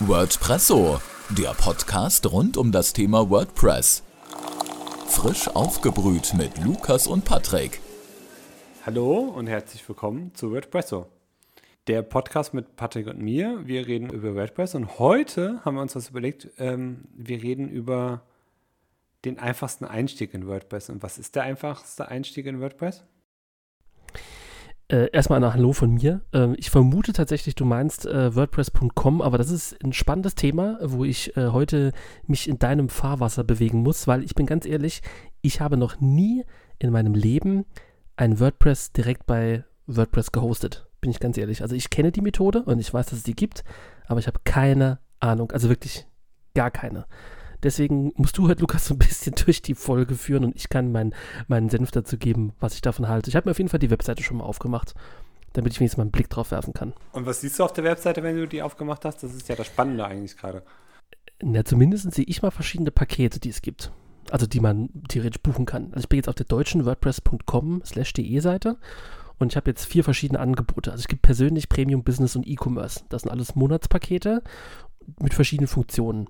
WordPresso, der Podcast rund um das Thema WordPress. Frisch aufgebrüht mit Lukas und Patrick. Hallo und herzlich willkommen zu WordPresso. Der Podcast mit Patrick und mir. Wir reden über WordPress und heute haben wir uns was überlegt. Ähm, wir reden über den einfachsten Einstieg in WordPress. Und was ist der einfachste Einstieg in WordPress? Äh, erstmal ein Hallo von mir. Äh, ich vermute tatsächlich, du meinst äh, WordPress.com, aber das ist ein spannendes Thema, wo ich äh, heute mich in deinem Fahrwasser bewegen muss, weil ich bin ganz ehrlich, ich habe noch nie in meinem Leben ein WordPress direkt bei WordPress gehostet. Bin ich ganz ehrlich. Also ich kenne die Methode und ich weiß, dass es die gibt, aber ich habe keine Ahnung, also wirklich gar keine. Deswegen musst du halt, Lukas, so ein bisschen durch die Folge führen und ich kann mein, meinen Senf dazu geben, was ich davon halte. Ich habe mir auf jeden Fall die Webseite schon mal aufgemacht, damit ich wenigstens mal einen Blick drauf werfen kann. Und was siehst du auf der Webseite, wenn du die aufgemacht hast? Das ist ja das Spannende eigentlich gerade. Na, zumindest sehe ich mal verschiedene Pakete, die es gibt. Also die man theoretisch buchen kann. Also ich bin jetzt auf der deutschen WordPress.com slash de Seite und ich habe jetzt vier verschiedene Angebote. Also es gibt persönlich, Premium, Business und E-Commerce. Das sind alles Monatspakete mit verschiedenen Funktionen.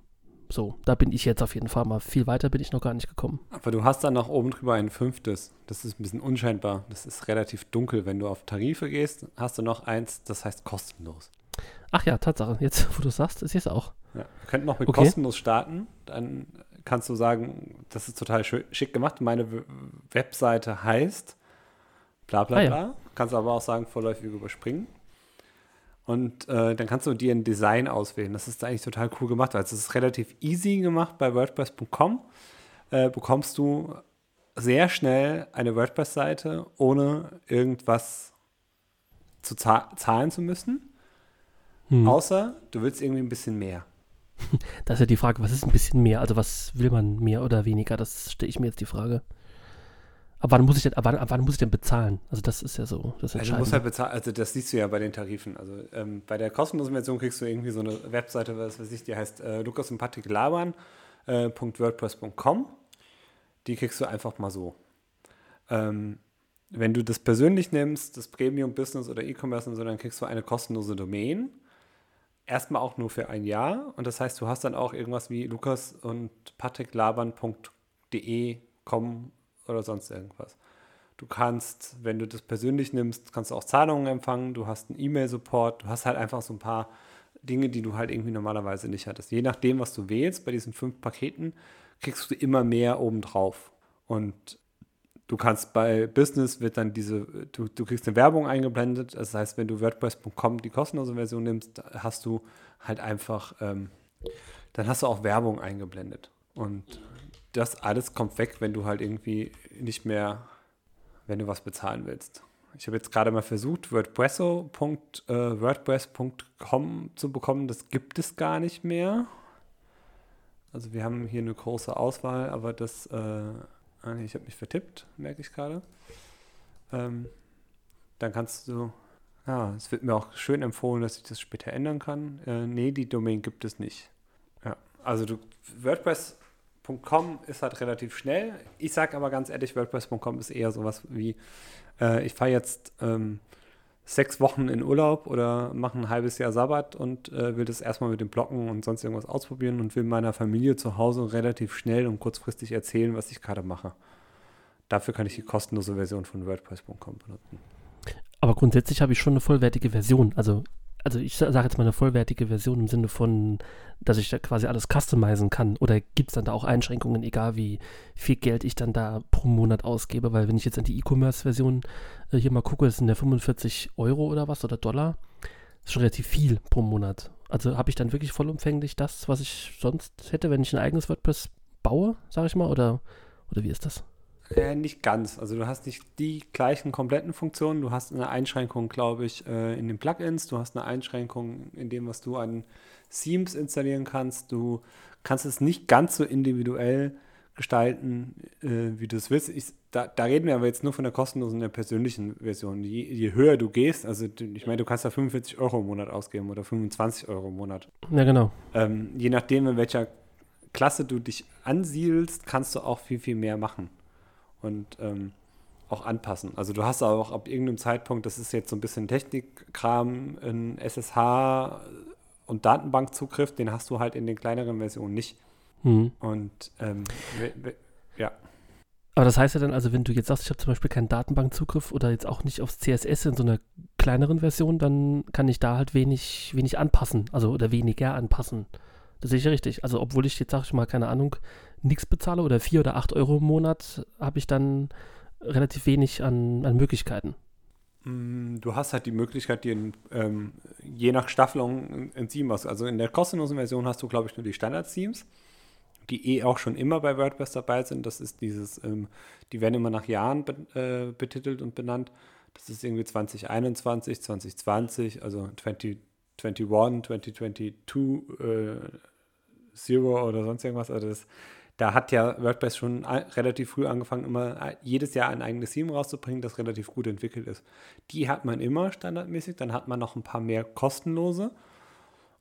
So, da bin ich jetzt auf jeden Fall mal. Viel weiter bin ich noch gar nicht gekommen. Aber du hast dann noch oben drüber ein fünftes. Das ist ein bisschen unscheinbar. Das ist relativ dunkel. Wenn du auf Tarife gehst, hast du noch eins, das heißt kostenlos. Ach ja, Tatsache. Jetzt, wo du sagst, ist es auch. Ja, wir könnten noch mit okay. kostenlos starten. Dann kannst du sagen, das ist total schick gemacht. Meine Webseite heißt bla bla bla. Ah, ja. Kannst aber auch sagen, vorläufig überspringen. Und äh, dann kannst du dir ein Design auswählen. Das ist eigentlich total cool gemacht. Also es ist relativ easy gemacht bei WordPress.com. Äh, bekommst du sehr schnell eine WordPress-Seite, ohne irgendwas zu zahlen zu müssen. Hm. Außer du willst irgendwie ein bisschen mehr. Das ist ja die Frage, was ist ein bisschen mehr? Also was will man mehr oder weniger? Das stelle ich mir jetzt die Frage. Ab wann muss ich denn, ab wann, ab wann muss ich denn bezahlen? Also das ist ja so. Das also du musst halt bezahlen, also das siehst du ja bei den Tarifen. Also ähm, bei der kostenlosen Version kriegst du irgendwie so eine Webseite, was weiß ich, die heißt äh, Lukas und Patrick labern. Äh, .wordpress.com. Die kriegst du einfach mal so. Ähm, wenn du das persönlich nimmst, das Premium Business oder E-Commerce und so, dann kriegst du eine kostenlose Domain. Erstmal auch nur für ein Jahr. Und das heißt, du hast dann auch irgendwas wie lukas und patricklabern.de kommen oder sonst irgendwas. Du kannst, wenn du das persönlich nimmst, kannst du auch Zahlungen empfangen, du hast einen E-Mail-Support, du hast halt einfach so ein paar Dinge, die du halt irgendwie normalerweise nicht hattest. Je nachdem, was du wählst, bei diesen fünf Paketen, kriegst du immer mehr obendrauf. Und du kannst bei Business wird dann diese, du, du kriegst eine Werbung eingeblendet. Das heißt, wenn du WordPress.com die kostenlose Version nimmst, hast du halt einfach, ähm, dann hast du auch Werbung eingeblendet. Und das alles kommt weg, wenn du halt irgendwie nicht mehr, wenn du was bezahlen willst. Ich habe jetzt gerade mal versucht, WordPresso.wordpress.com äh, zu bekommen. Das gibt es gar nicht mehr. Also wir haben hier eine große Auswahl, aber das, äh, ah, ich habe mich vertippt, merke ich gerade. Ähm, dann kannst du, ja, es wird mir auch schön empfohlen, dass ich das später ändern kann. Äh, nee, die Domain gibt es nicht. Ja, also du, WordPress WordPress.com ist halt relativ schnell. Ich sage aber ganz ehrlich, WordPress.com ist eher sowas wie, äh, ich fahre jetzt ähm, sechs Wochen in Urlaub oder mache ein halbes Jahr Sabbat und äh, will das erstmal mit dem Blocken und sonst irgendwas ausprobieren und will meiner Familie zu Hause relativ schnell und kurzfristig erzählen, was ich gerade mache. Dafür kann ich die kostenlose Version von WordPress.com benutzen. Aber grundsätzlich habe ich schon eine vollwertige Version. Also also ich sage jetzt mal eine vollwertige Version im Sinne von, dass ich da quasi alles customizen kann. Oder gibt es dann da auch Einschränkungen, egal wie viel Geld ich dann da pro Monat ausgebe? Weil wenn ich jetzt an die E-Commerce-Version äh, hier mal gucke, sind ja 45 Euro oder was oder Dollar. Das ist schon relativ viel pro Monat. Also habe ich dann wirklich vollumfänglich das, was ich sonst hätte, wenn ich ein eigenes WordPress baue, sage ich mal? Oder, oder wie ist das? Äh, nicht ganz. Also du hast nicht die gleichen kompletten Funktionen. Du hast eine Einschränkung, glaube ich, äh, in den Plugins. Du hast eine Einschränkung in dem, was du an Themes installieren kannst. Du kannst es nicht ganz so individuell gestalten, äh, wie du es willst. Ich, da, da, reden wir aber jetzt nur von der kostenlosen, der persönlichen Version. Je, je höher du gehst, also ich meine, du kannst da 45 Euro im Monat ausgeben oder 25 Euro im Monat. Ja, genau. Ähm, je nachdem, in welcher Klasse du dich ansiedelst, kannst du auch viel, viel mehr machen und ähm, auch anpassen. Also du hast auch ab irgendeinem Zeitpunkt, das ist jetzt so ein bisschen Technikkram, ein SSH und Datenbankzugriff, den hast du halt in den kleineren Versionen nicht. Mhm. Und ähm, ja. Aber das heißt ja dann, also wenn du jetzt sagst, ich habe zum Beispiel keinen Datenbankzugriff oder jetzt auch nicht aufs CSS in so einer kleineren Version, dann kann ich da halt wenig, wenig anpassen, also oder weniger anpassen. Das sehe ich richtig. Also obwohl ich jetzt, sag ich mal, keine Ahnung, nichts bezahle oder vier oder acht Euro im Monat, habe ich dann relativ wenig an, an Möglichkeiten. Mm, du hast halt die Möglichkeit, dir ähm, je nach Staffelung ein Theme aus. Also in der kostenlosen Version hast du, glaube ich, nur die Standard-Themes die eh auch schon immer bei WordPress dabei sind. Das ist dieses, ähm, die werden immer nach Jahren be äh, betitelt und benannt. Das ist irgendwie 2021, 2020, also 2021, 2022, äh, oder sonst irgendwas. Also das, da hat ja WordPress schon relativ früh angefangen, immer äh, jedes Jahr ein eigenes Theme rauszubringen, das relativ gut entwickelt ist. Die hat man immer standardmäßig, dann hat man noch ein paar mehr kostenlose.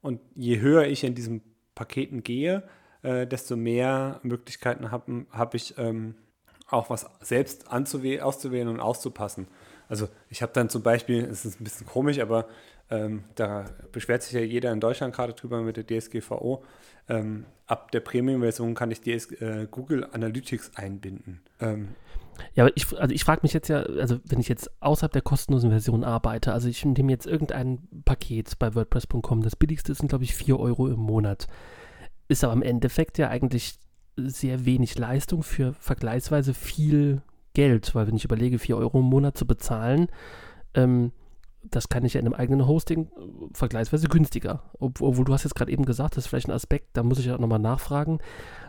Und je höher ich in diesen Paketen gehe, äh, desto mehr Möglichkeiten habe hab ich ähm, auch was selbst auszuwählen und auszupassen. Also ich habe dann zum Beispiel, es ist ein bisschen komisch, aber ähm, da beschwert sich ja jeder in Deutschland gerade drüber mit der DSGVO. Ähm, ab der Premium-Version kann ich DS, äh, Google Analytics einbinden. Ähm, ja, aber ich, also ich frage mich jetzt ja, also wenn ich jetzt außerhalb der kostenlosen Version arbeite, also ich nehme jetzt irgendein Paket bei WordPress.com, das billigste sind, glaube ich, 4 Euro im Monat ist aber im Endeffekt ja eigentlich sehr wenig Leistung für vergleichsweise viel Geld, weil wenn ich überlege, 4 Euro im Monat zu bezahlen, ähm, das kann ich ja in einem eigenen Hosting äh, vergleichsweise günstiger. Obwohl du hast jetzt gerade eben gesagt, das ist vielleicht ein Aspekt, da muss ich ja nochmal nachfragen.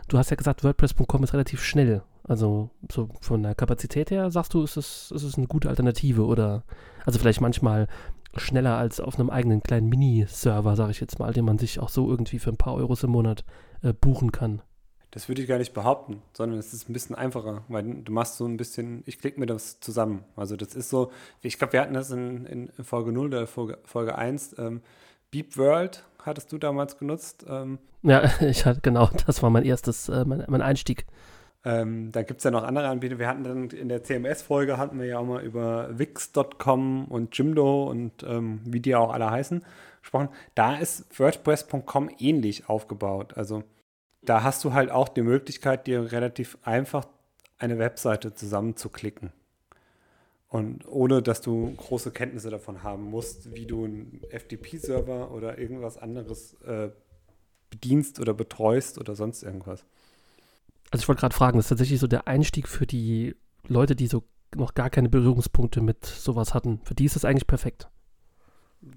Du hast ja gesagt, WordPress.com ist relativ schnell. Also so von der Kapazität her sagst du, ist es, ist eine gute Alternative oder also vielleicht manchmal schneller als auf einem eigenen kleinen Mini-Server, sage ich jetzt mal, den man sich auch so irgendwie für ein paar Euros im Monat äh, buchen kann. Das würde ich gar nicht behaupten, sondern es ist ein bisschen einfacher, weil du machst so ein bisschen, ich klicke mir das zusammen. Also das ist so, ich glaube, wir hatten das in, in Folge 0 oder Folge, Folge 1. Ähm, Beep World hattest du damals genutzt. Ähm, ja, ich hatte, genau, das war mein erstes, äh, mein, mein Einstieg. Ähm, da gibt es ja noch andere Anbieter. Wir hatten dann in der CMS-Folge hatten wir ja auch mal über Wix.com und Jimdo und ähm, wie die auch alle heißen gesprochen. Da ist WordPress.com ähnlich aufgebaut. Also da hast du halt auch die Möglichkeit, dir relativ einfach eine Webseite zusammenzuklicken. Und ohne dass du große Kenntnisse davon haben musst, wie du einen FTP-Server oder irgendwas anderes äh, bedienst oder betreust oder sonst irgendwas. Also ich wollte gerade fragen, das ist tatsächlich so der Einstieg für die Leute, die so noch gar keine Berührungspunkte mit sowas hatten. Für die ist das eigentlich perfekt.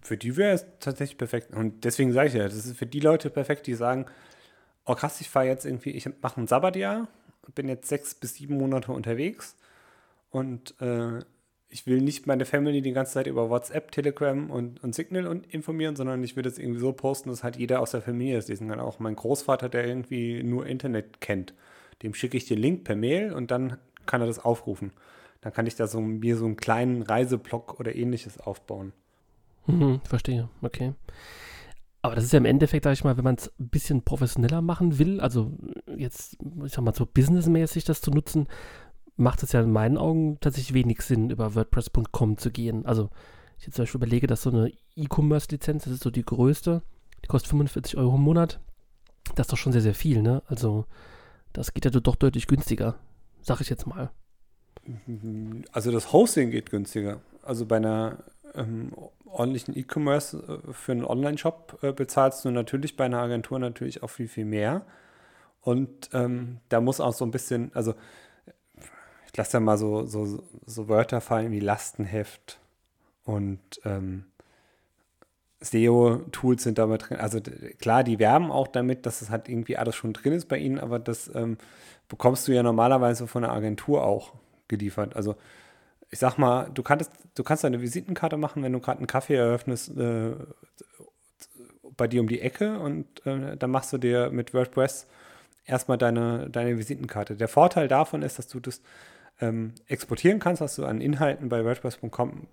Für die wäre es tatsächlich perfekt. Und deswegen sage ich ja, das ist für die Leute perfekt, die sagen, oh krass, ich fahre jetzt irgendwie, ich mache ein Sabbatjahr, bin jetzt sechs bis sieben Monate unterwegs und äh, ich will nicht meine Family die ganze Zeit über WhatsApp, Telegram und, und Signal und informieren, sondern ich würde es irgendwie so posten, dass halt jeder aus der Familie es lesen kann. Auch mein Großvater, der irgendwie nur Internet kennt dem schicke ich den Link per Mail und dann kann er das aufrufen. Dann kann ich da so mir so einen kleinen Reiseblock oder ähnliches aufbauen. Mhm, verstehe, okay. Aber das ist ja im Endeffekt, sag ich mal, wenn man es ein bisschen professioneller machen will, also jetzt, ich sag mal, so businessmäßig das zu nutzen, macht es ja in meinen Augen tatsächlich wenig Sinn, über WordPress.com zu gehen. Also, ich jetzt zum Beispiel überlege, dass so eine E-Commerce-Lizenz, das ist so die größte, die kostet 45 Euro im Monat. Das ist doch schon sehr, sehr viel, ne? Also, das geht ja doch deutlich günstiger, sag ich jetzt mal. Also das Hosting geht günstiger. Also bei einer ähm, ordentlichen E-Commerce äh, für einen Online-Shop äh, bezahlst du natürlich bei einer Agentur natürlich auch viel, viel mehr. Und ähm, da muss auch so ein bisschen, also ich lasse ja mal so, so, so Wörter fallen wie Lastenheft und ähm, SEO-Tools sind damit drin. Also klar, die werben auch damit, dass es halt irgendwie alles schon drin ist bei ihnen, aber das ähm, bekommst du ja normalerweise von der Agentur auch geliefert. Also ich sag mal, du kannst, du kannst eine Visitenkarte machen, wenn du gerade einen Kaffee eröffnest äh, bei dir um die Ecke und äh, dann machst du dir mit WordPress erstmal deine, deine Visitenkarte. Der Vorteil davon ist, dass du das ähm, exportieren kannst, was du an Inhalten bei WordPress.com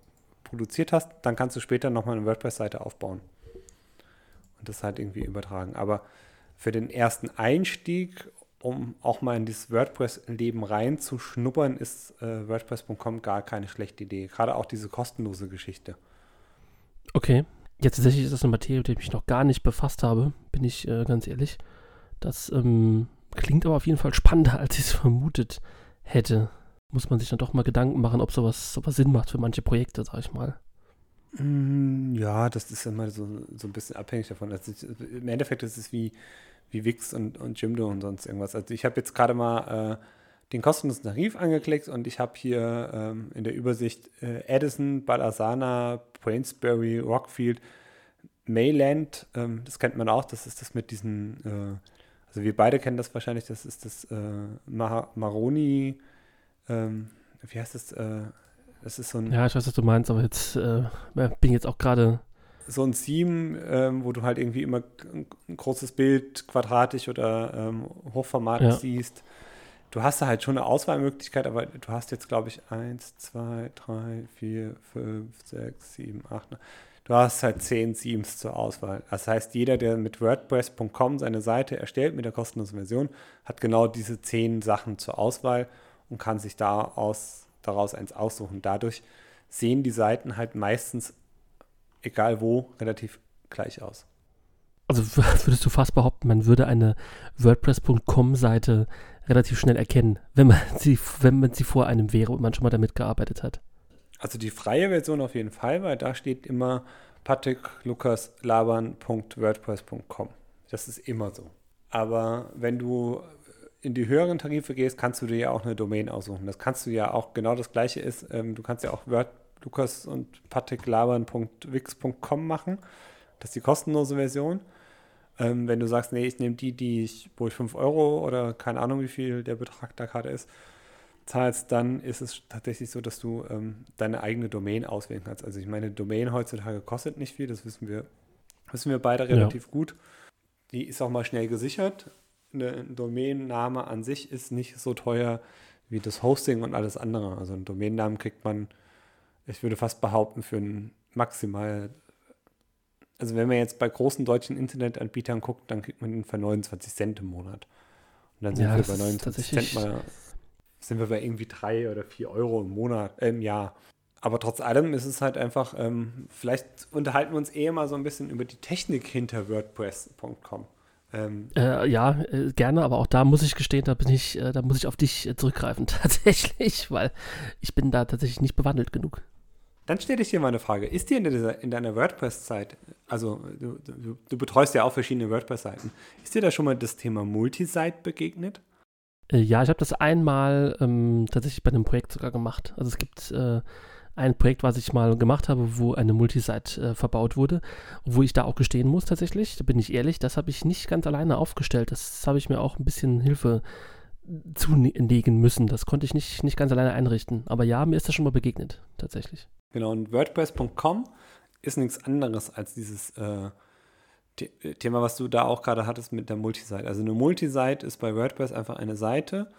produziert hast, dann kannst du später nochmal eine WordPress-Seite aufbauen und das halt irgendwie übertragen. Aber für den ersten Einstieg, um auch mal in dieses WordPress-Leben reinzuschnuppern, ist äh, WordPress.com gar keine schlechte Idee. Gerade auch diese kostenlose Geschichte. Okay. Ja, tatsächlich ist das eine Materie, mit der ich mich noch gar nicht befasst habe, bin ich äh, ganz ehrlich. Das ähm, klingt aber auf jeden Fall spannender, als ich es vermutet hätte. Muss man sich dann doch mal Gedanken machen, ob sowas, sowas Sinn macht für manche Projekte, sag ich mal. Mm, Ja, das ist immer so, so ein bisschen abhängig davon. Also Im Endeffekt ist es wie, wie Wix und, und Jimdo und sonst irgendwas. Also ich habe jetzt gerade mal äh, den kostenlosen Tarif angeklickt und ich habe hier ähm, in der Übersicht äh, Edison, Balasana, Brainsbury, Rockfield, Mayland, ähm, das kennt man auch, das ist das mit diesen, äh, also wir beide kennen das wahrscheinlich, das ist das äh, Mar Maroni, ähm, wie heißt das, äh, das ist so ein Ja, ich weiß, was du meinst, aber jetzt äh, bin jetzt auch gerade. So ein Theme, ähm, wo du halt irgendwie immer ein, großes Bild, quadratisch oder ähm, hochformatig Ja. siehst. Du hast da halt schon eine Auswahlmöglichkeit, aber du hast jetzt, glaube ich, 1, 2, 3, 4, 5, 6, 7, 8, 9. Du hast halt 10 Themes zur Auswahl. Das heißt, jeder, der mit WordPress.com seine Seite erstellt mit der kostenlosen Version, hat genau diese 10 Sachen zur Auswahl und kann sich da aus, daraus eins aussuchen. Dadurch sehen die Seiten halt meistens egal wo, relativ gleich aus. Also würdest du fast behaupten, man würde eine WordPress.com-Seite relativ schnell erkennen, wenn man sie, wenn man sie vor einem wäre und man schon mal damit gearbeitet hat. Also die freie Version auf jeden Fall, weil da steht immer patricklukasLabern.wordpress.com. Das ist immer so. Aber wenn du in die höheren Tarife gehst, kannst du dir ja auch eine Domain aussuchen. Das kannst du ja auch, genau das gleiche ist, ähm, du kannst ja auch Word, Lukas und patricklabern.wix.com machen. Das ist die kostenlose Version. Ähm, wenn du sagst, nee, ich nehme die, die ich, wo ich 5 Euro oder keine Ahnung, wie viel der Betrag da gerade ist, zahlst, dann ist es tatsächlich so, dass du ähm, deine eigene Domain auswählen kannst. Also ich meine, Domain heutzutage kostet nicht viel, das wissen wir, wissen wir beide relativ gut. Die ist auch mal schnell gesichert. Eine Domainname an sich ist nicht so teuer wie das Hosting und alles andere. Also einen Domainnamen kriegt man, ich würde fast behaupten, für ein maximal, also wenn man jetzt bei großen deutschen Internetanbietern guckt, dann kriegt man ihn für 29 Cent im Monat. Und dann sind Ja, wir bei ist 29 Cent mal sind wir bei irgendwie drei oder vier Euro im Monat, äh, im Jahr. Aber trotz allem ist es halt einfach, ähm, vielleicht unterhalten wir uns eher mal so ein bisschen über die Technik hinter WordPress.com. Ähm, Äh, ja, äh, gerne, aber auch da muss ich gestehen, da bin ich, äh, da muss ich auf dich äh, zurückgreifen, tatsächlich, weil ich bin da tatsächlich nicht bewandelt genug. Dann stelle ich dir mal eine Frage. Ist dir in, dieser, in deiner WordPress-Zeit, also du, du, du betreust ja auch verschiedene WordPress-Seiten, ist dir da schon mal das Thema Multisite begegnet? Äh, ja, ich habe das einmal ähm, tatsächlich bei einem Projekt sogar gemacht. Also es gibt äh, ein Projekt, was ich mal gemacht habe, wo eine Multisite äh, verbaut wurde, wo ich da auch gestehen muss tatsächlich, da bin ich ehrlich, das habe ich nicht ganz alleine aufgestellt. Das habe ich mir auch ein bisschen Hilfe zulegen müssen. Das konnte ich nicht, nicht ganz alleine einrichten. Aber ja, mir ist das schon mal begegnet, tatsächlich. Genau, und WordPress.com ist nichts anderes als dieses äh, The Thema, was du da auch gerade hattest mit der Multisite. Also eine Multisite ist bei WordPress einfach eine Seite,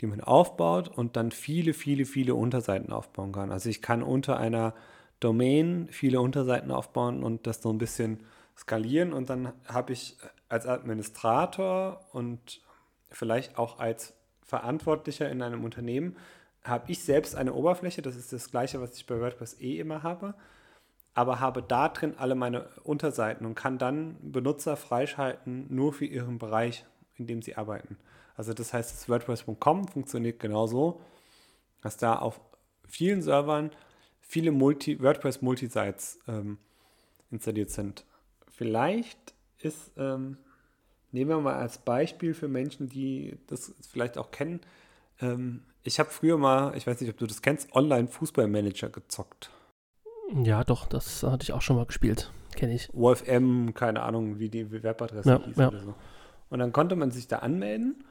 die man aufbaut und dann viele, viele, viele Unterseiten aufbauen kann. Also ich kann unter einer Domain viele Unterseiten aufbauen und das so ein bisschen skalieren und dann habe ich als Administrator und vielleicht auch als Verantwortlicher in einem Unternehmen habe ich selbst eine Oberfläche, das ist das gleiche, was ich bei WordPress eh immer habe, aber habe da drin alle meine Unterseiten und kann dann Benutzer freischalten, nur für ihren Bereich, in dem sie arbeiten. Also das heißt, das WordPress.com funktioniert genauso, dass da auf vielen Servern viele Multi WordPress Multisites ähm, installiert sind. Vielleicht ist, ähm, nehmen wir mal als Beispiel für Menschen, die das vielleicht auch kennen, ähm, ich habe früher mal, ich weiß nicht, ob du das kennst, Online-Fußballmanager gezockt. Ja, doch, das hatte ich auch schon mal gespielt. Kenne ich. OFM, keine Ahnung, wie die Webadresse Ja, hieß ja. oder so. Und dann konnte man sich da anmelden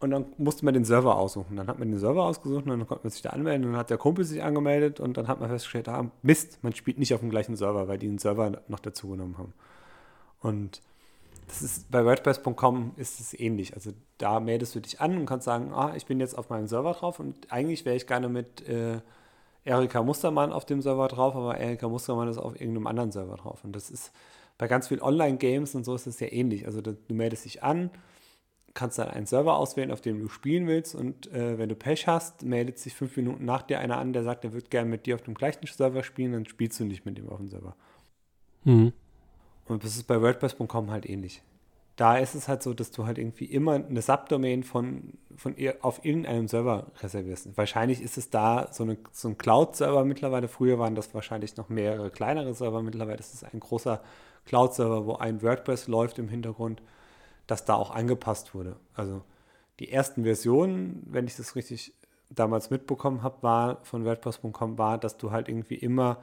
und dann musste man den Server aussuchen. Dann hat man den Server ausgesucht und dann konnte man sich da anmelden und dann hat der Kumpel sich angemeldet und dann hat man festgestellt, ah, Mist, man spielt nicht auf dem gleichen Server, weil die einen Server noch dazu genommen haben. Und das ist bei WordPress.com ist es ähnlich. Also da meldest du dich an und kannst sagen, ah, ich bin jetzt auf meinem Server drauf und eigentlich wäre ich gerne mit äh, Erika Mustermann auf dem Server drauf, aber Erika Mustermann ist auf irgendeinem anderen Server drauf. Und das ist bei ganz vielen Online-Games und so ist es ja ähnlich. Also du, meldest dich an, kannst dann einen Server auswählen, auf dem du spielen willst und äh, wenn du Pech hast, meldet sich fünf Minuten nach dir einer an, der sagt, er würde gerne mit dir auf dem gleichen Server spielen, dann spielst du nicht mit ihm auf dem Server. Mhm. Und das ist bei WordPress.com halt ähnlich. Da ist es halt so, dass du halt irgendwie immer eine Subdomain von, von auf irgendeinem Server reservierst. Wahrscheinlich ist es da so, eine, so ein Cloud-Server mittlerweile. Früher waren das wahrscheinlich noch mehrere kleinere Server. Mittlerweile ist es ein großer Cloud-Server, wo ein WordPress läuft im Hintergrund, das da auch angepasst wurde. Also die ersten Versionen, wenn ich das richtig damals mitbekommen habe, war von WordPress.com war, dass du halt irgendwie immer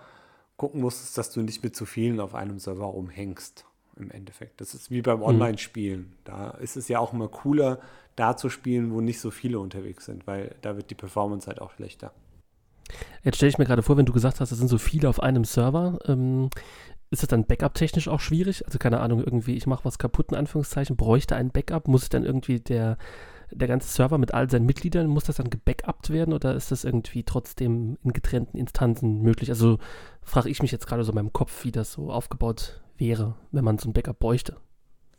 gucken musstest, dass du nicht mit zu vielen auf einem Server rumhängst. Im Endeffekt. Das ist wie beim. Online-Spielen. Da ist es ja auch immer cooler, da zu spielen, wo nicht so viele unterwegs sind, weil da wird die Performance halt auch schlechter. Jetzt stelle ich mir gerade vor, wenn du gesagt hast, es sind so viele auf einem Server, ähm, ist das dann Backup-technisch auch schwierig? Also keine Ahnung, irgendwie, ich mache was kaputt, in Anführungszeichen, bräuchte ein Backup, muss dann irgendwie der der ganze Server mit all seinen Mitgliedern, muss das dann gebackupt werden oder ist das irgendwie trotzdem in getrennten Instanzen möglich? Also frage ich mich jetzt gerade so in meinem Kopf, wie das so aufgebaut wäre, wenn man so ein Backup bräuchte.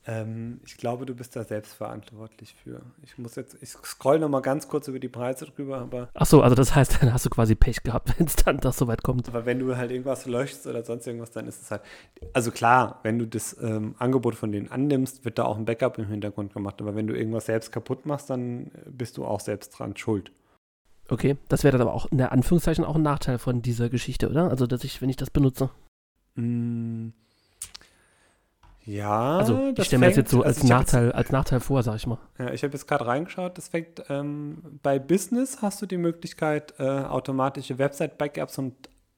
Ähm, ich glaube, du bist da selbst verantwortlich für. Ich muss jetzt, ich scroll noch mal ganz kurz über die Preise drüber, aber. Ach so, also das heißt, dann hast du quasi Pech gehabt, wenn es dann das so weit kommt. Aber wenn du halt irgendwas löschst oder sonst irgendwas, dann ist es halt. Also klar, wenn du das ähm, Angebot von denen annimmst, wird da auch ein Backup im Hintergrund gemacht. Aber wenn du irgendwas selbst kaputt machst, dann bist du auch selbst dran schuld. Okay, das wäre dann aber auch in der Anführungszeichen auch ein Nachteil von dieser Geschichte, oder? Also, dass ich, wenn ich das benutze. Mm, ja, also ich stelle mir das jetzt so als, also Nachteil, jetzt, als Nachteil vor, sag ich mal. Ja, ich habe jetzt gerade reingeschaut, das fängt ähm, bei Business hast du die Möglichkeit, äh, automatische Website-Backups und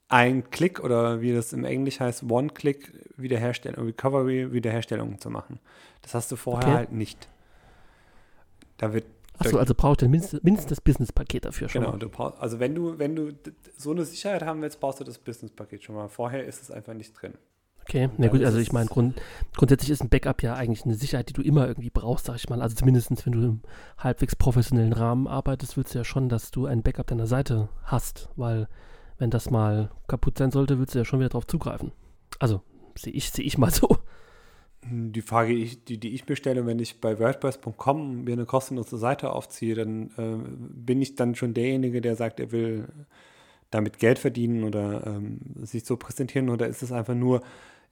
ein Klick oder wie das im Englisch heißt, One-Click Wiederherstellung, Recovery Wiederherstellung zu machen. Das hast du vorher okay. halt nicht. Da wird Achso, also brauchst du mindestens, mindestens das Business-Paket dafür schon. Genau, mal. Du brauchst, also wenn du, wenn du so eine Sicherheit haben willst, brauchst du das Business-Paket schon mal. Vorher ist es einfach nicht drin. Okay, na gut, also ich meine, grund, grundsätzlich ist ein Backup ja eigentlich eine Sicherheit, die du immer irgendwie brauchst, sag ich mal. Also zumindest, wenn du im halbwegs professionellen Rahmen arbeitest, willst du ja schon, dass du ein Backup deiner Seite hast, weil wenn das mal kaputt sein sollte, willst du ja schon wieder drauf zugreifen. Also, sehe ich, seh ich mal so. Die Frage, die, die ich mir stelle, wenn ich bei WordPress.com mir eine kostenlose Seite aufziehe, dann äh, bin ich dann schon derjenige, der sagt, er will damit Geld verdienen oder ähm, sich so präsentieren oder ist es einfach nur,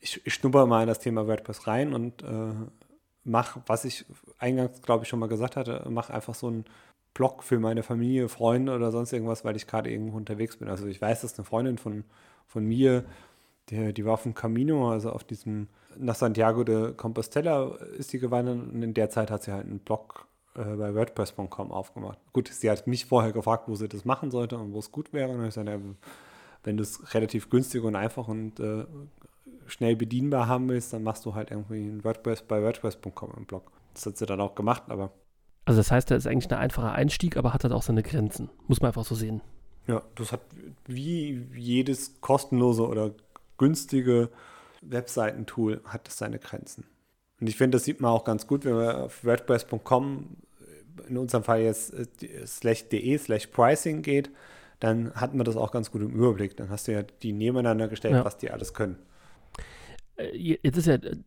ich, ich schnupper mal in das Thema WordPress rein und äh, mache, was ich eingangs, glaube ich, schon mal gesagt hatte, mache einfach so einen Blog für meine Familie, Freunde oder sonst irgendwas, weil ich gerade irgendwo unterwegs bin. Also ich weiß, dass eine Freundin von, von mir, der, die war auf dem Camino, also auf diesem, nach Santiago de Compostela ist sie gewandert und in der Zeit hat sie halt einen Blog äh, bei WordPress.com aufgemacht. Gut, sie hat mich vorher gefragt, wo sie das machen sollte und wo es gut wäre. Und ich ja, wenn du es relativ günstig und einfach und äh, schnell bedienbar haben willst, dann machst du halt irgendwie ein WordPress bei WordPress.com im Blog. Das hat sie dann auch gemacht, aber. Also das heißt, da ist eigentlich ein einfacher Einstieg, aber hat halt auch seine Grenzen. Muss man einfach so sehen. Ja, das hat wie jedes kostenlose oder günstige Webseitentool hat das seine Grenzen. Und ich finde, das sieht man auch ganz gut, wenn man auf WordPress.com, in unserem Fall jetzt äh, slash de slash pricing geht, dann hat man das auch ganz gut im Überblick. Dann hast du ja die nebeneinander gestellt, ja. was die alles können. Äh, jetzt ist ja, äh,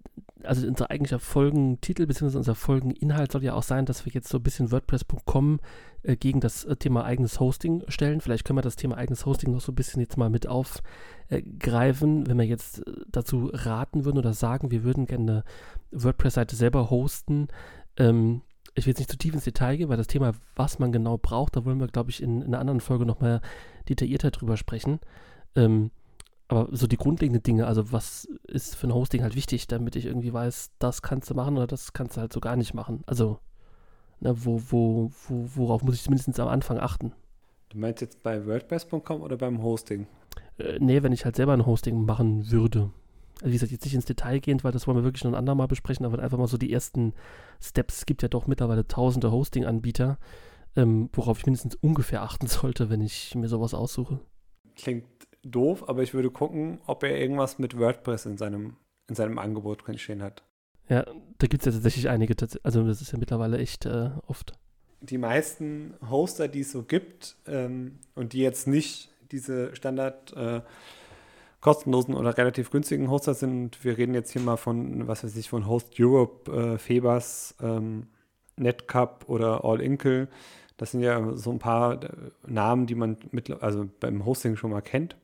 also unser eigentlicher Folgentitel bzw. unser Folgeninhalt soll ja auch sein, dass wir jetzt so ein bisschen WordPress.com äh, gegen das äh, Thema eigenes Hosting stellen. Vielleicht können wir das Thema eigenes Hosting noch so ein bisschen jetzt mal mit aufgreifen, wenn wir jetzt dazu raten würden oder sagen, wir würden gerne eine WordPress-Seite selber hosten. Ähm, ich will jetzt nicht zu tief ins Detail gehen, weil das Thema, was man genau braucht, da wollen wir, glaube ich, in, in einer anderen Folge nochmal detaillierter drüber sprechen. Ähm, aber so die grundlegenden Dinge, also was ist für ein Hosting halt wichtig, damit ich irgendwie weiß, das kannst du machen oder das kannst du halt so gar nicht machen. Also, ne, wo, wo, wo, worauf muss ich zumindest am Anfang achten? Du meinst jetzt bei WordPress.com oder beim Hosting? Äh, nee, wenn ich halt selber ein Hosting machen würde. Also wie gesagt, jetzt nicht ins Detail gehend, weil das wollen wir wirklich noch ein andermal besprechen, aber einfach mal so die ersten Steps. Es gibt ja doch mittlerweile tausende Hosting-Anbieter, ähm, worauf ich mindestens ungefähr achten sollte, wenn ich mir sowas aussuche. Klingt doof, aber ich würde gucken, ob er irgendwas mit WordPress in seinem, in seinem Angebot drin stehen hat. Ja, da gibt es ja tatsächlich einige, also das ist ja mittlerweile echt äh, oft. Die meisten Hoster, die es so gibt ähm, und die jetzt nicht diese Standard äh, kostenlosen oder relativ günstigen Hoster sind, wir reden jetzt hier mal von, was weiß ich, von Host Europe, äh, Febas, ähm, Netcup oder All Inkle. Das sind ja so ein paar Namen, die man mit, also beim Hosting schon mal kennt.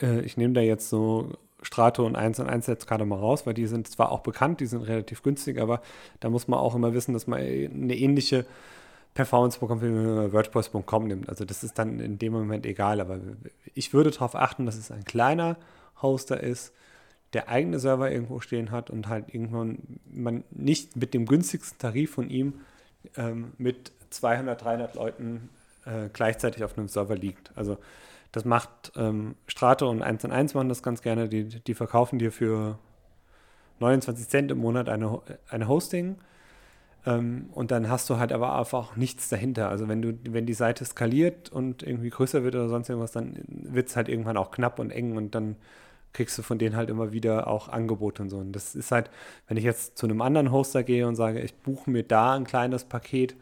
Äh, ich nehme da jetzt so Strato und 1 und 1 jetzt gerade mal raus, weil die sind zwar auch bekannt, die sind relativ günstig, aber da muss man auch immer wissen, dass man eine ähnliche Performance bekommt, wie man WordPress.com nimmt. Also das ist dann in dem Moment egal, aber ich würde darauf achten, dass es ein kleiner Hoster ist, der eigene Server irgendwo stehen hat und halt irgendwann man nicht mit dem günstigsten Tarif von ihm ähm, mit 200, 300 Leuten äh, gleichzeitig auf einem Server liegt. Also das macht ähm, Strato und 1 und 1 machen das ganz gerne. Die, die verkaufen dir für 29 Cent im Monat eine, eine Hosting. Ähm, und dann hast du halt aber einfach nichts dahinter. Also wenn du, wenn die Seite skaliert und irgendwie größer wird oder sonst irgendwas, dann wird es halt irgendwann auch knapp und eng und dann kriegst du von denen halt immer wieder auch Angebote und so. Und das ist halt, wenn ich jetzt zu einem anderen Hoster gehe und sage, ich buche mir da ein kleines Paket,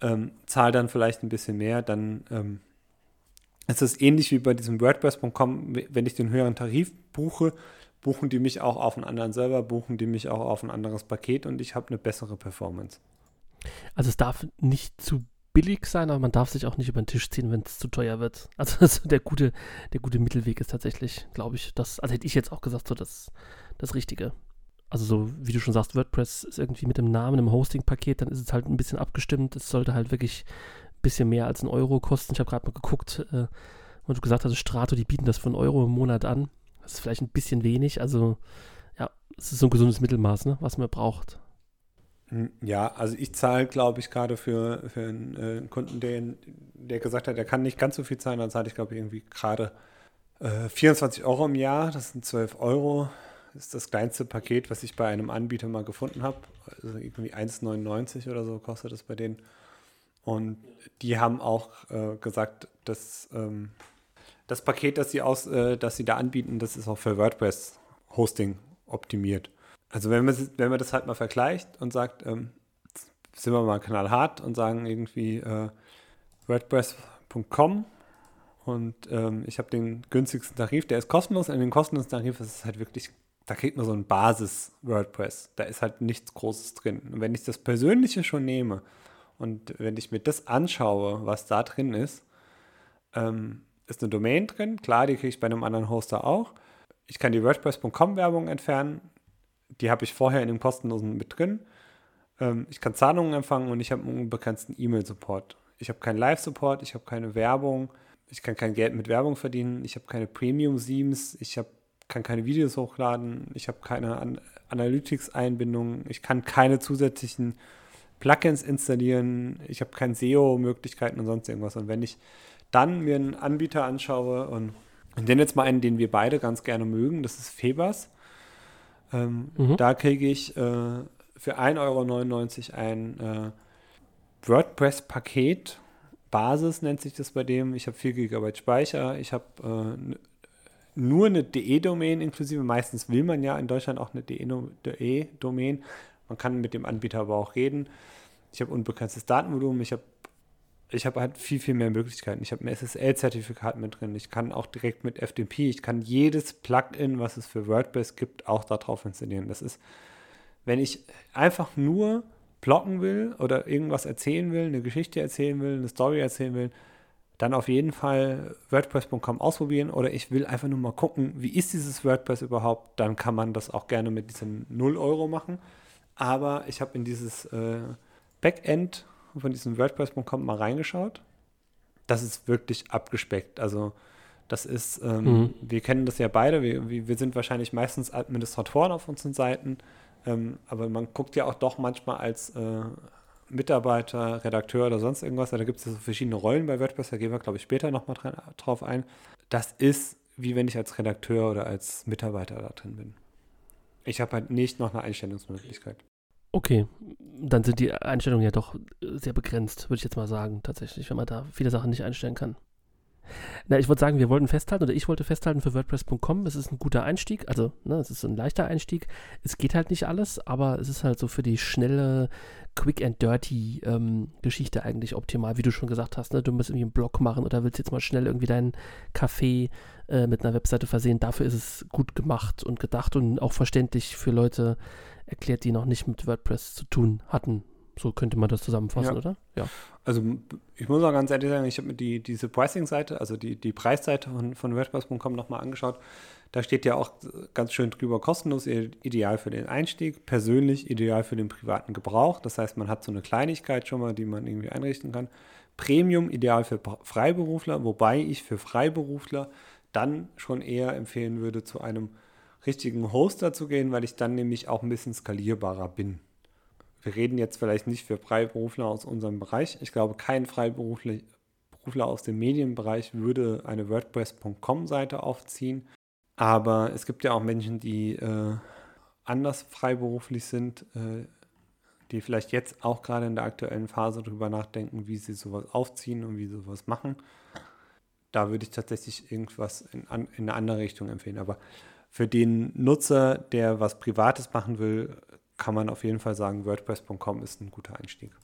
ähm, zahle dann vielleicht ein bisschen mehr, dann ähm, ist es ähnlich wie bei diesem WordPress.com, wenn ich den höheren Tarif buche, buchen die mich auch auf einen anderen Server, buchen die mich auch auf ein anderes Paket und ich habe eine bessere Performance. Also es darf nicht zu billig sein, aber man darf sich auch nicht über den Tisch ziehen, wenn es zu teuer wird. Also, also, der, gute, der gute Mittelweg ist tatsächlich, glaube ich, das, also hätte ich jetzt auch gesagt, so das, das Richtige. Also so, wie du schon sagst, WordPress ist irgendwie mit dem Namen im Hosting-Paket, dann ist es halt ein bisschen abgestimmt. Es sollte halt wirklich bisschen mehr als ein Euro kosten. Ich habe gerade mal geguckt, äh, und du gesagt hast, Strato, die bieten das für einen Euro im Monat an. Das ist vielleicht ein bisschen wenig. Also ja, es ist so ein gesundes Mittelmaß, ne, was man braucht. Hm, ja, also ich zahle, glaube ich, gerade für, für einen äh, Kunden, der, der gesagt hat, er kann nicht ganz so viel zahlen, dann zahle ich, glaube ich, irgendwie gerade äh, 24 Euro im Jahr. Das sind 12 Euro. Das ist das kleinste Paket, was ich bei einem Anbieter mal gefunden habe. Also irgendwie 1,99 oder so kostet das bei denen. Und die haben auch äh, gesagt, dass ähm, das Paket, das sie, aus, äh, das sie da anbieten, das ist auch für WordPress-Hosting optimiert. Also wenn man, wenn man das halt mal vergleicht und sagt, ähm, sind wir mal knallhart und sagen irgendwie äh, WordPress.com und ähm, ich habe den günstigsten Tarif, der ist kostenlos. In den kostenlosen Tarif ist es halt wirklich, da kriegt man so ein Basis-WordPress. Da ist halt nichts Großes drin. Und wenn ich das Persönliche schon nehme und wenn ich mir das anschaue, was da drin ist, ähm, ist eine Domain drin. Klar, die kriege ich bei einem anderen Hoster auch. Ich kann die WordPress.com-Werbung entfernen die habe ich vorher in dem kostenlosen mit drin. Ähm, ich kann Zahlungen empfangen und ich habe einen unbegrenzten E-Mail-Support. Ich habe keinen Live-Support, ich habe keine Werbung, ich kann kein Geld mit Werbung verdienen, ich habe keine Premium-Themes, ich hab, kann keine Videos hochladen, ich habe keine An Analytics-Einbindung, ich kann keine zusätzlichen Plugins installieren, ich habe keine SEO-Möglichkeiten und sonst irgendwas. Und wenn ich dann mir einen Anbieter anschaue und, und den jetzt mal einen, den wir beide ganz gerne mögen, das ist Febers. Ähm, mhm. Da kriege ich äh, für 1,99 Euro ein äh, WordPress-Paket. Basis nennt sich das bei dem. Ich habe 4 GB Speicher. Ich habe äh, nur eine DE-Domain inklusive. Meistens will man ja in Deutschland auch eine DE-Domain. Man kann mit dem Anbieter aber auch reden. Ich habe unbegrenztes Datenvolumen. Ich habe ich habe halt viel, viel mehr Möglichkeiten. Ich habe ein SSL-Zertifikat mit drin. Ich kann auch direkt mit FTP, ich kann jedes Plugin, was es für WordPress gibt, auch darauf installieren. Das ist, wenn ich einfach nur blocken will oder irgendwas erzählen will, eine Geschichte erzählen will, eine Story erzählen will, dann auf jeden Fall WordPress.com ausprobieren oder ich will einfach nur mal gucken, wie ist dieses WordPress überhaupt, dann kann man das auch gerne mit diesen 0 Euro machen. Aber ich habe in dieses äh, Backend von diesem WordPress.com mal reingeschaut. Das ist wirklich abgespeckt. Also das ist, ähm, mhm. wir kennen das ja beide, wir, wir sind wahrscheinlich meistens Administratoren auf unseren Seiten, ähm, aber man guckt ja auch doch manchmal als äh, Mitarbeiter, Redakteur oder sonst irgendwas, da gibt es so verschiedene Rollen bei WordPress, da gehen wir, glaube ich, später nochmal drauf ein. Das ist, wie wenn ich als Redakteur oder als Mitarbeiter da drin bin. Ich habe halt nicht noch eine Einstellungsmöglichkeit. Okay, dann sind die Einstellungen ja doch sehr begrenzt, würde ich jetzt mal sagen, tatsächlich, wenn man da viele Sachen nicht einstellen kann. Na, ich wollte sagen, wir wollten festhalten, oder ich wollte festhalten für WordPress.com, es ist ein guter Einstieg, also ne, es ist ein leichter Einstieg. Es geht halt nicht alles, aber es ist halt so für die schnelle, quick and dirty ähm, Geschichte eigentlich optimal, wie du schon gesagt hast. Ne? Du musst irgendwie einen Blog machen oder willst jetzt mal schnell irgendwie deinen Café äh, mit einer Webseite versehen. Dafür ist es gut gemacht und gedacht und auch verständlich für Leute, erklärt, die noch nicht mit WordPress zu tun hatten. So könnte man das zusammenfassen, Ja. oder? Ja. Also ich muss auch ganz ehrlich sagen, ich habe mir die, diese Pricing-Seite, also die, die Preisseite von, von WordPress.com nochmal angeschaut. Da steht ja auch ganz schön drüber kostenlos, ideal für den Einstieg, persönlich ideal für den privaten Gebrauch. Das heißt, man hat so eine Kleinigkeit schon mal, die man irgendwie einrichten kann. Premium ideal für Freiberufler, wobei ich für Freiberufler dann schon eher empfehlen würde, zu einem richtigen Hoster zu gehen, weil ich dann nämlich auch ein bisschen skalierbarer bin wir reden jetzt vielleicht nicht für Freiberufler aus unserem Bereich. Ich glaube, kein Freiberufler Berufler aus dem Medienbereich würde eine WordPress.com-Seite aufziehen. Aber es gibt ja auch Menschen, die äh, anders freiberuflich sind, äh, die vielleicht jetzt auch gerade in der aktuellen Phase darüber nachdenken, wie sie sowas aufziehen und wie sie sowas machen. Da würde ich tatsächlich irgendwas in, an, in eine andere Richtung empfehlen. Aber für den Nutzer, der was Privates machen will, kann man auf jeden Fall sagen, WordPress.com ist ein guter Einstieg.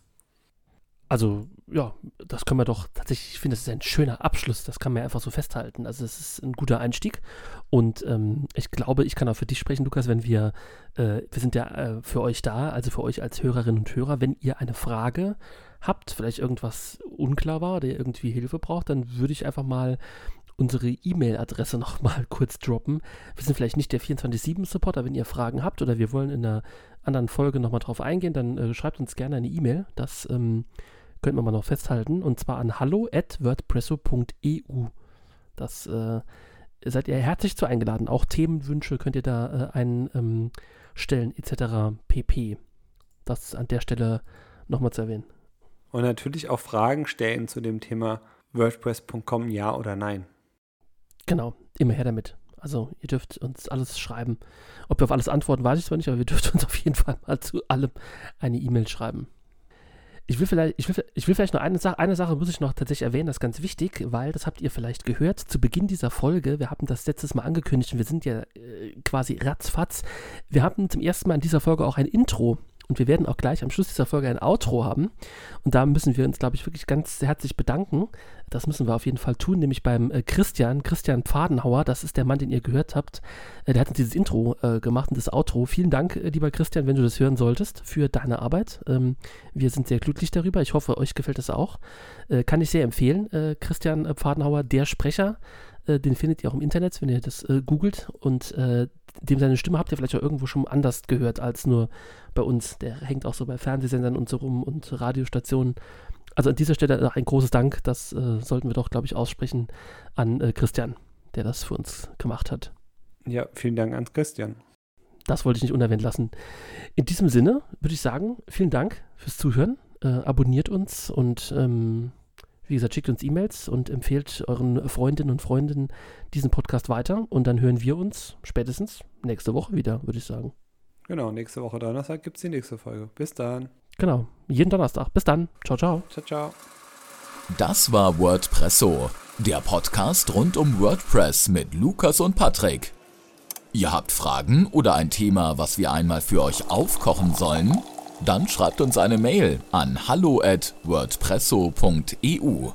Also, ja, das können wir doch tatsächlich, ich finde, das ist ein schöner Abschluss, das kann man einfach so festhalten. Also, es ist ein guter Einstieg und ähm, ich glaube, ich kann auch für dich sprechen, Lukas, wenn wir, äh, wir sind ja äh, für euch da, also für euch als Hörerinnen und Hörer, wenn ihr eine Frage habt, vielleicht irgendwas unklar war ihr irgendwie Hilfe braucht, dann würde ich einfach mal unsere E-Mail-Adresse nochmal kurz droppen. Wir sind vielleicht nicht der 24-7-Supporter, wenn ihr Fragen habt oder wir wollen in einer anderen Folge nochmal drauf eingehen, dann äh, schreibt uns gerne eine E-Mail. Das ähm, könnten wir mal noch festhalten. Und zwar an hallo.wordpresso.eu. Das äh, seid ihr herzlich zu eingeladen. Auch Themenwünsche könnt ihr da äh, einstellen, ähm, etc. pp. Das an der Stelle nochmal zu erwähnen. Und natürlich auch Fragen stellen zu dem Thema WordPress.com, ja oder nein. Genau, immer her damit. Also ihr dürft uns alles schreiben. Ob wir auf alles antworten, weiß ich zwar nicht, aber ihr dürft uns auf jeden Fall mal zu allem eine E-Mail schreiben. Ich will vielleicht, ich will, ich will vielleicht noch eine Sache, eine Sache muss ich noch tatsächlich erwähnen, das ist ganz wichtig, weil das habt ihr vielleicht gehört zu Beginn dieser Folge. Wir haben das letztes Mal angekündigt und wir sind ja äh, quasi ratzfatz. Wir haben zum ersten Mal in dieser Folge auch ein Intro und wir werden auch gleich am Schluss dieser Folge ein Outro haben. Und da müssen wir uns, glaube ich, wirklich ganz herzlich bedanken. Das müssen wir auf jeden Fall tun, nämlich beim äh, Christian, Christian Pfadenhauer. Das ist der Mann, den ihr gehört habt. Äh, der hat uns dieses Intro äh, gemacht und das Outro. Vielen Dank, äh, lieber Christian, wenn du das hören solltest, für deine Arbeit. Ähm, wir sind sehr glücklich darüber. Ich hoffe, euch gefällt das auch. Äh, kann ich sehr empfehlen. Äh, Christian Pfadenhauer, der Sprecher. Den findet ihr auch im Internet, wenn ihr das äh, googelt. Und äh, dem seine Stimme habt ihr vielleicht auch irgendwo schon anders gehört als nur bei uns. Der hängt auch so bei Fernsehsendern und so rum und Radiostationen. Also an dieser Stelle noch ein großes Dank, das äh, sollten wir doch, glaube ich, aussprechen an äh, Christian, der das für uns gemacht hat. Ja, vielen Dank an Christian. Das wollte ich nicht unerwähnt lassen. In diesem Sinne würde ich sagen, vielen Dank fürs Zuhören. Äh, abonniert uns und ähm, wie gesagt, schickt uns E-Mails und empfehlt euren Freundinnen und Freunden diesen Podcast weiter. Und dann hören wir uns spätestens nächste Woche wieder, würde ich sagen. Genau, nächste Woche Donnerstag gibt es die nächste Folge. Bis dann. Genau, jeden Donnerstag. Bis dann. Ciao, ciao. Ciao, ciao. Das war WordPresso, der Podcast rund um WordPress mit Lukas und Patrick. Ihr habt Fragen oder ein Thema, was wir einmal für euch aufkochen sollen? Dann schreibt uns eine Mail an hallo@wordpresso.eu.